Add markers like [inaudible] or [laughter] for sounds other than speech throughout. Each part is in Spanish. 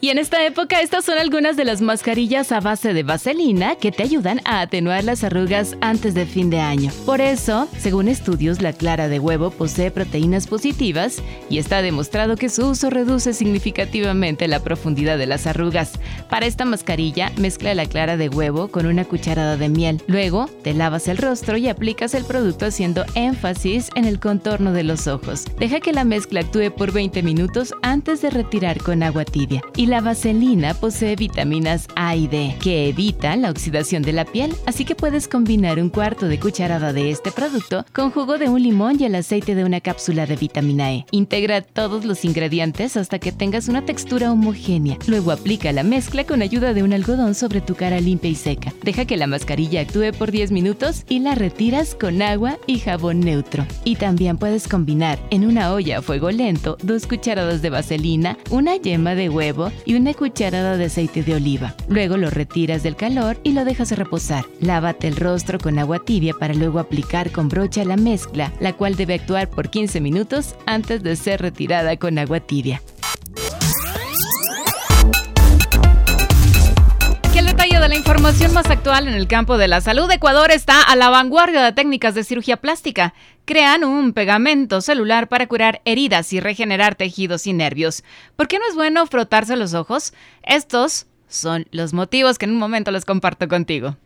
Y en esta época estas son algunas de las mascarillas a base de vaselina que te ayudan a atenuar las arrugas antes de fin de año. Por eso, según estudios, la clara de huevo posee proteínas positivas y está demostrado que su uso reduce significativamente la profundidad de las arrugas. Para esta mascarilla, mezcla la clara de huevo con una cucharada de miel. Luego, te lavas el rostro y aplicas el producto haciendo énfasis en el contorno de los ojos. Deja que la mezcla actúe por 20 minutos antes de retirar con agua tibia. La vaselina posee vitaminas A y D, que evitan la oxidación de la piel, así que puedes combinar un cuarto de cucharada de este producto con jugo de un limón y el aceite de una cápsula de vitamina E. Integra todos los ingredientes hasta que tengas una textura homogénea. Luego aplica la mezcla con ayuda de un algodón sobre tu cara limpia y seca. Deja que la mascarilla actúe por 10 minutos y la retiras con agua y jabón neutro. Y también puedes combinar en una olla a fuego lento dos cucharadas de vaselina, una yema de huevo y una cucharada de aceite de oliva. Luego lo retiras del calor y lo dejas reposar. Lávate el rostro con agua tibia para luego aplicar con brocha la mezcla, la cual debe actuar por 15 minutos antes de ser retirada con agua tibia. La información más actual en el campo de la salud. Ecuador está a la vanguardia de técnicas de cirugía plástica. Crean un pegamento celular para curar heridas y regenerar tejidos y nervios. ¿Por qué no es bueno frotarse los ojos? Estos son los motivos que en un momento les comparto contigo.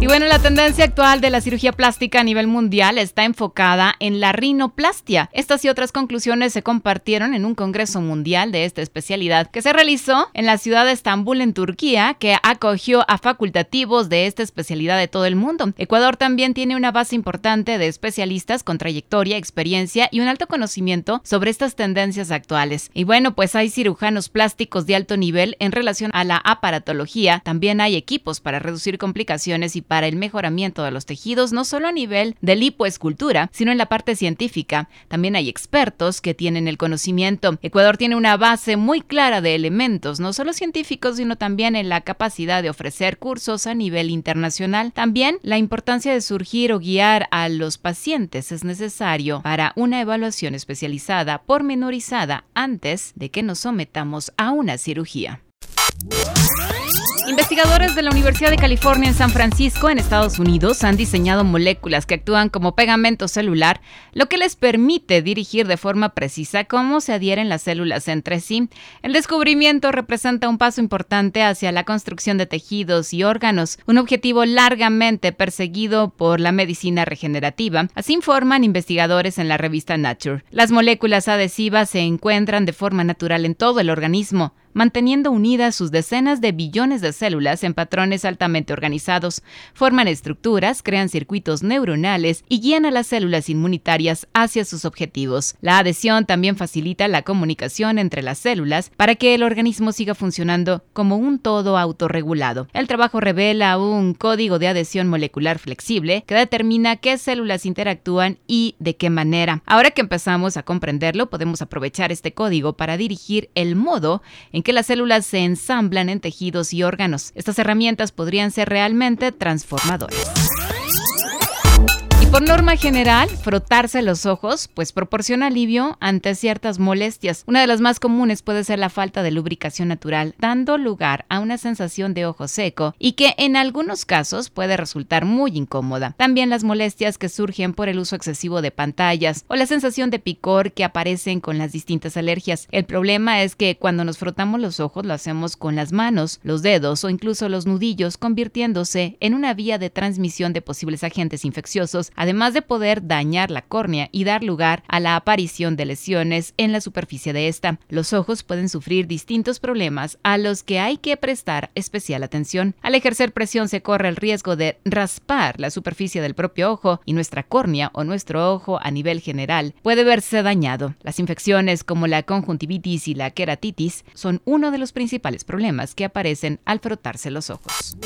Y bueno, la tendencia actual de la cirugía plástica a nivel mundial está enfocada en la rinoplastia. Estas y otras conclusiones se compartieron en un congreso mundial de esta especialidad que se realizó en la ciudad de Estambul, en Turquía, que acogió a facultativos de esta especialidad de todo el mundo. Ecuador también tiene una base importante de especialistas con trayectoria, experiencia y un alto conocimiento sobre estas tendencias actuales. Y bueno, pues hay cirujanos plásticos de alto nivel en relación a la aparatología. También hay equipos para reducir complicaciones y para el mejoramiento de los tejidos, no solo a nivel de lipoescultura, sino en la parte científica. También hay expertos que tienen el conocimiento. Ecuador tiene una base muy clara de elementos, no solo científicos, sino también en la capacidad de ofrecer cursos a nivel internacional. También la importancia de surgir o guiar a los pacientes es necesario para una evaluación especializada, pormenorizada, antes de que nos sometamos a una cirugía. Investigadores de la Universidad de California en San Francisco, en Estados Unidos, han diseñado moléculas que actúan como pegamento celular, lo que les permite dirigir de forma precisa cómo se adhieren las células entre sí. El descubrimiento representa un paso importante hacia la construcción de tejidos y órganos, un objetivo largamente perseguido por la medicina regenerativa, así informan investigadores en la revista Nature. Las moléculas adhesivas se encuentran de forma natural en todo el organismo, manteniendo unidas sus decenas de billones de células en patrones altamente organizados, forman estructuras, crean circuitos neuronales y guían a las células inmunitarias hacia sus objetivos. La adhesión también facilita la comunicación entre las células para que el organismo siga funcionando como un todo autorregulado. El trabajo revela un código de adhesión molecular flexible que determina qué células interactúan y de qué manera. Ahora que empezamos a comprenderlo, podemos aprovechar este código para dirigir el modo en que las células se ensamblan en tejidos y órganos. Estas herramientas podrían ser realmente transformadoras. Por norma general, frotarse los ojos pues proporciona alivio ante ciertas molestias. Una de las más comunes puede ser la falta de lubricación natural, dando lugar a una sensación de ojo seco y que en algunos casos puede resultar muy incómoda. También las molestias que surgen por el uso excesivo de pantallas o la sensación de picor que aparecen con las distintas alergias. El problema es que cuando nos frotamos los ojos lo hacemos con las manos, los dedos o incluso los nudillos, convirtiéndose en una vía de transmisión de posibles agentes infecciosos además de poder dañar la córnea y dar lugar a la aparición de lesiones en la superficie de esta. Los ojos pueden sufrir distintos problemas a los que hay que prestar especial atención. Al ejercer presión se corre el riesgo de raspar la superficie del propio ojo y nuestra córnea o nuestro ojo a nivel general puede verse dañado. Las infecciones como la conjuntivitis y la queratitis son uno de los principales problemas que aparecen al frotarse los ojos.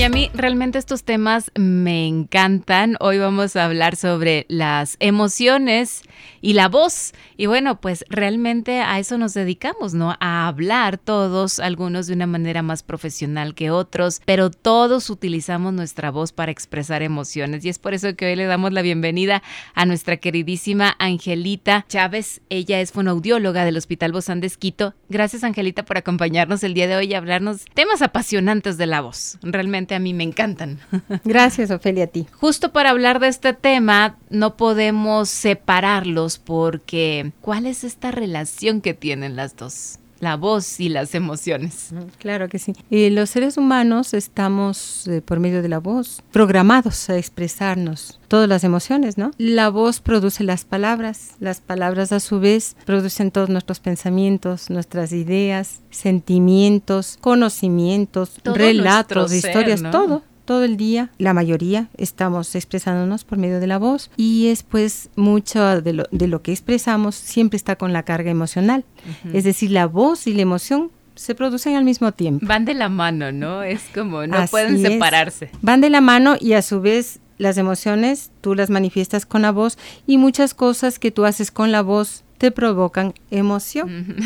Realmente estos temas me encantan. Hoy vamos a hablar sobre las emociones y la voz. Y bueno, pues realmente a eso nos dedicamos, ¿no? A hablar todos, algunos de una manera más profesional que otros, pero todos utilizamos nuestra voz para expresar emociones. Y es por eso que hoy le damos la bienvenida a nuestra queridísima Angelita Chávez. Ella es fonoaudióloga del Hospital Bozán de Esquito. Gracias, Angelita, por acompañarnos el día de hoy y hablarnos temas apasionantes de la voz. Realmente a mí me encantan. Gracias, Ofelia, a ti. Justo para hablar de este tema, no podemos separarlos porque ¿cuál es esta relación que tienen las dos? la voz y las emociones. Claro que sí. Y los seres humanos estamos, eh, por medio de la voz, programados a expresarnos todas las emociones, ¿no? La voz produce las palabras, las palabras a su vez producen todos nuestros pensamientos, nuestras ideas, sentimientos, conocimientos, relatos, historias, todo todo el día, la mayoría, estamos expresándonos por medio de la voz y es pues mucho de lo, de lo que expresamos siempre está con la carga emocional. Es decir, la voz y la emoción se producen al mismo tiempo. Van de la mano, ¿no? Es como, no pueden separarse. Van de la mano y a su vez las emociones tú las manifiestas con la voz y muchas cosas que tú haces con la voz te provocan emoción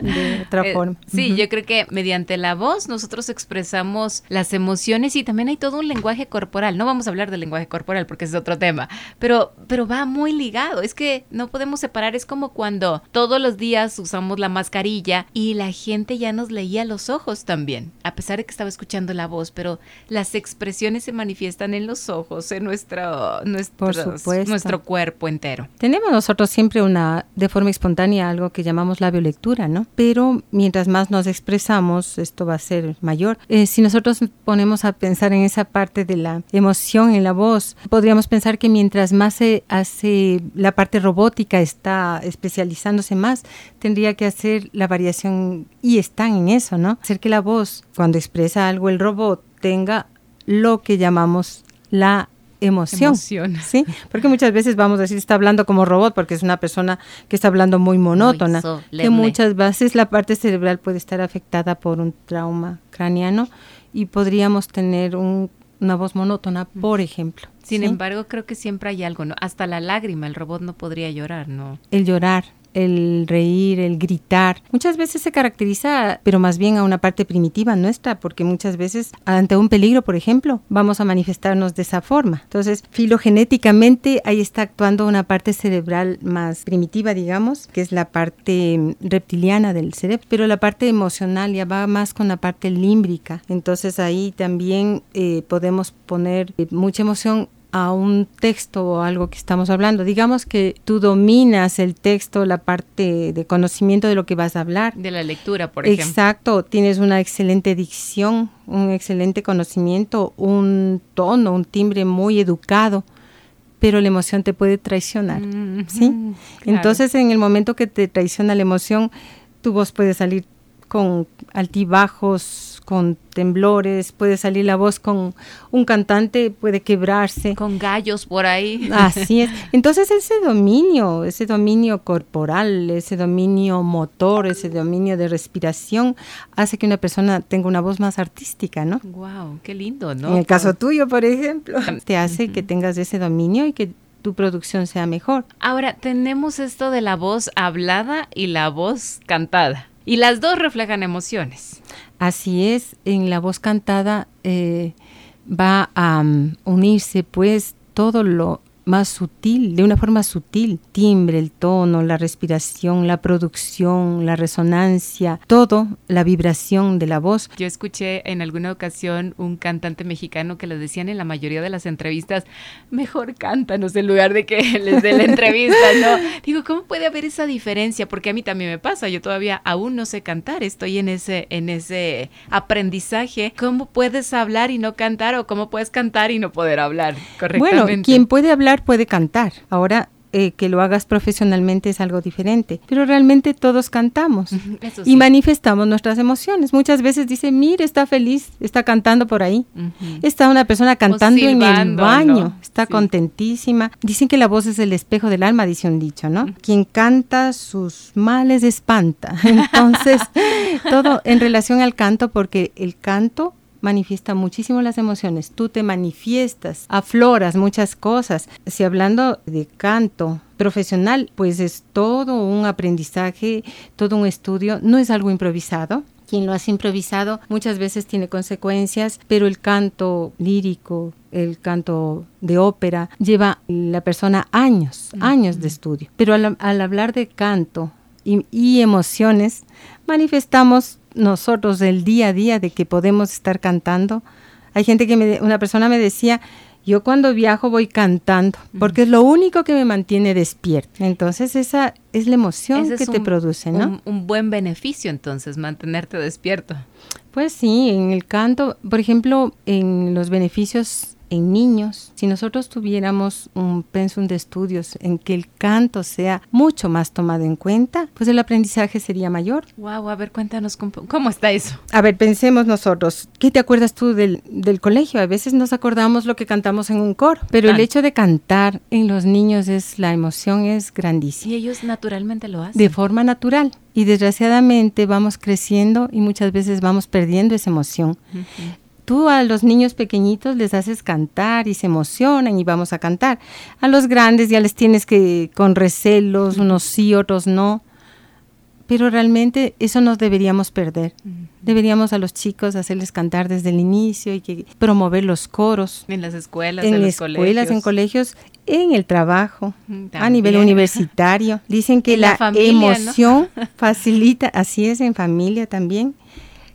de otra [laughs] eh, forma. Sí, yo creo que mediante la voz nosotros expresamos las emociones y también hay todo un lenguaje corporal. No vamos a hablar del lenguaje corporal porque es otro tema, pero, pero va muy ligado. Es que no podemos separar. Es como cuando todos los días usamos la mascarilla y la gente ya nos leía los ojos también, a pesar de que estaba escuchando la voz, pero las expresiones se manifiestan en los ojos, en nuestro, nuestro, nuestro cuerpo entero. Tenemos nosotros siempre una forma espontánea algo que llamamos la biolectura, ¿no? Pero mientras más nos expresamos, esto va a ser mayor. Eh, si nosotros ponemos a pensar en esa parte de la emoción en la voz, podríamos pensar que mientras más se hace la parte robótica está especializándose más, tendría que hacer la variación y están en eso, ¿no? Hacer que la voz, cuando expresa algo el robot, tenga lo que llamamos la emoción. ¿sí? Porque muchas veces vamos a decir, está hablando como robot, porque es una persona que está hablando muy monótona. que muchas veces la parte cerebral puede estar afectada por un trauma craneano y podríamos tener una voz monótona, por ejemplo. Sin embargo, creo que siempre hay algo, ¿no? Hasta la lágrima, el robot no podría llorar, ¿no? El llorar, el reír, el gritar. Muchas veces se caracteriza, pero más bien a una parte primitiva nuestra, porque muchas veces ante un peligro, por ejemplo, vamos a manifestarnos de esa forma. Entonces, filogenéticamente ahí está actuando una parte cerebral más primitiva, digamos, que es la parte reptiliana del cerebro, pero la parte emocional ya va más con la parte límbrica. Entonces ahí también eh, podemos poner eh, mucha emoción a un texto o algo que estamos hablando. Digamos que tú dominas el texto, la parte de conocimiento de lo que vas a hablar. De la lectura, por ejemplo. Exacto, tienes una excelente dicción, un excelente conocimiento, un tono, un timbre muy educado, pero la emoción te puede traicionar, ¿sí? [laughs] Entonces, en el momento que te traiciona la emoción, tu voz puede salir con altibajos, con temblores, puede salir la voz con un cantante, puede quebrarse. Con gallos por ahí. Así es. [laughs] Entonces ese dominio, ese dominio corporal, ese dominio motor, ese dominio de respiración, hace que una persona tenga una voz más artística, ¿no? Wow, qué lindo, ¿no? En el caso tuyo, por ejemplo, te hace que tengas ese dominio y que tu producción sea mejor. Ahora, tenemos esto de la voz hablada y la voz cantada. Y las dos reflejan emociones. Así es, en la voz cantada eh, va a mm, unirse pues todo lo más sutil, de una forma sutil, timbre, el tono, la respiración, la producción, la resonancia, todo, la vibración de la voz. Yo escuché en alguna ocasión un cantante mexicano que le decían en la mayoría de las entrevistas, mejor cántanos en lugar de que [laughs] les dé la entrevista, ¿no? Digo, ¿cómo puede haber esa diferencia? Porque a mí también me pasa, yo todavía aún no sé cantar, estoy en ese, en ese aprendizaje. ¿Cómo puedes hablar y no cantar o cómo puedes cantar y no poder hablar correctamente? Bueno, quien puede hablar puede cantar. Ahora eh, que lo hagas profesionalmente es algo diferente, pero realmente todos cantamos y manifestamos nuestras emociones. Muchas veces dice, mire, está feliz, está cantando por ahí. Está una persona cantando en el baño, está contentísima. Dicen que la voz es el espejo del alma, dice un dicho, ¿no? Quien canta sus males espanta. [laughs] Entonces, todo en relación al canto, porque el canto manifiesta muchísimo las emociones, tú te manifiestas, afloras muchas cosas. Si hablando de canto profesional, pues es todo un aprendizaje, todo un estudio, no es algo improvisado. Quien lo hace improvisado muchas veces tiene consecuencias, pero el canto lírico, el canto de ópera, lleva la persona años, años de estudio. Pero al, hablar de canto y, y emociones, manifestamos nosotros el día a día de que podemos estar cantando. Hay gente que me, una persona me decía, yo cuando viajo voy cantando, porque es lo único que me mantiene despierto. Entonces esa es la emoción que te produce, ¿no? Un, un, buen beneficio entonces, mantenerte despierto. Pues sí, en el canto, por ejemplo, en los beneficios en niños, si nosotros tuviéramos un pensum de estudios en que el canto sea mucho más tomado en cuenta, pues el aprendizaje sería mayor. Wow, a ver, cuéntanos cómo, está eso. A ver, pensemos nosotros, ¿qué te acuerdas tú del, del colegio? A veces nos acordamos lo que cantamos en un coro, pero el hecho de cantar en los niños es, la emoción es grandísima. Y ellos naturalmente lo hacen. De forma natural. Y desgraciadamente vamos creciendo y muchas veces vamos perdiendo esa emoción tú a los niños pequeñitos les haces cantar y se emocionan y vamos a cantar. A los grandes ya les tienes que con recelos, unos sí, otros no. Pero realmente eso nos deberíamos perder. Deberíamos a los chicos hacerles cantar desde el inicio y que promover los coros. En las escuelas, en, las escuelas, en colegios, en el trabajo, a nivel universitario. Dicen que la, emoción facilita, así es en familia también,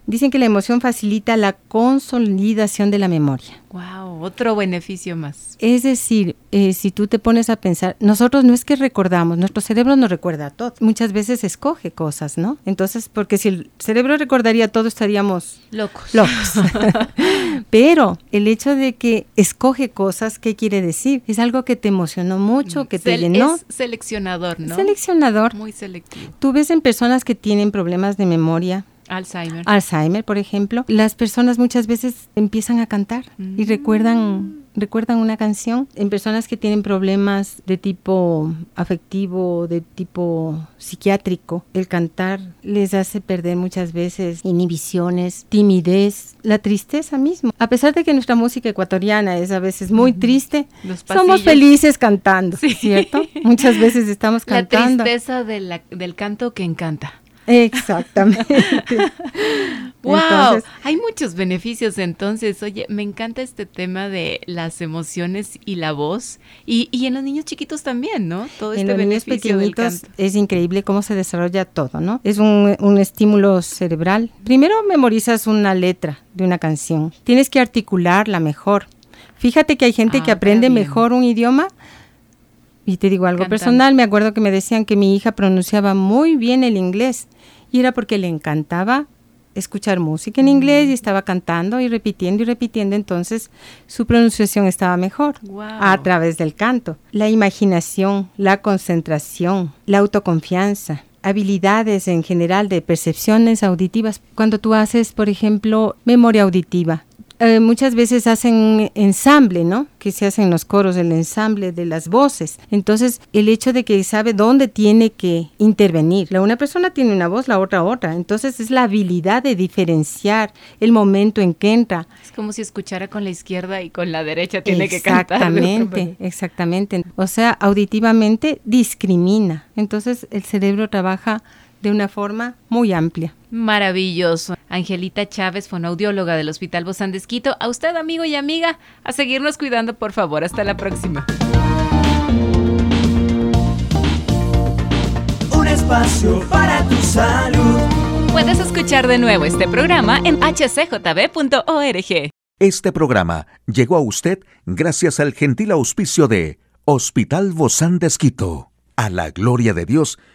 Dicen que la emoción facilita la consolidación de la memoria. Wow, otro beneficio más. Es decir, eh, si tú te pones a pensar, nosotros no es que recordamos, nuestro cerebro no recuerda todo. Muchas veces escoge cosas, ¿no? Entonces, porque si el cerebro recordaría todo, estaríamos locos. Locos. [laughs] [laughs] Pero el hecho de que escoge cosas, ¿qué quiere decir? Es algo que te emocionó mucho, que te llenó. Es seleccionador, ¿no? Seleccionador. Muy selectivo. Tú ves en personas que tienen problemas de memoria, Alzheimer. Alzheimer, por ejemplo. Las personas muchas veces empiezan a cantar y mm. recuerdan recuerdan una canción en personas que tienen problemas de tipo afectivo, de tipo psiquiátrico. El cantar les hace perder muchas veces inhibiciones, timidez, la tristeza mismo. A pesar de que nuestra música ecuatoriana es a veces muy triste, somos felices cantando, ¿cierto? Muchas veces estamos cantando. La tristeza del canto que encanta. Exactamente. [laughs] wow, hay muchos beneficios entonces. Oye, me encanta este tema de las emociones y la voz y, y en los niños chiquitos también, ¿no? Todo en este los niños pequeñitos es increíble cómo se desarrolla todo, ¿no? Es un, un estímulo cerebral. Primero memorizas una letra de una canción. Tienes que articularla mejor. Fíjate que hay gente que ah, aprende mejor un idioma y te digo algo personal, me acuerdo que me decían que mi hija pronunciaba muy bien el inglés y era porque le encantaba escuchar música en inglés y mm. estaba cantando y repitiendo y repitiendo, entonces su pronunciación estaba mejor a través del canto. La imaginación, la concentración, la autoconfianza, habilidades en general de percepciones auditivas. Cuando tú haces, por ejemplo, memoria auditiva, eh, muchas veces hacen ensamble, ¿no? Que se hacen los coros, el ensamble de las voces. Entonces, el hecho de que sabe dónde tiene que intervenir. La una persona tiene una voz, la otra otra. Entonces, es la habilidad de diferenciar el momento en que entra. Es como si escuchara con la izquierda y con la derecha tiene que cantar. Exactamente, [laughs] exactamente. O sea, auditivamente discrimina. Entonces, el cerebro trabaja de una forma muy amplia. Maravilloso. Angelita Chávez, fonoaudióloga del Hospital Bozán de Esquito. A usted, amigo y amiga, a seguirnos cuidando, por favor. Hasta la próxima. Un espacio para tu salud. Puedes escuchar de nuevo este programa en hcjb.org. Este programa llegó a usted gracias al gentil auspicio de Hospital Bozán de Esquito. A la gloria de Dios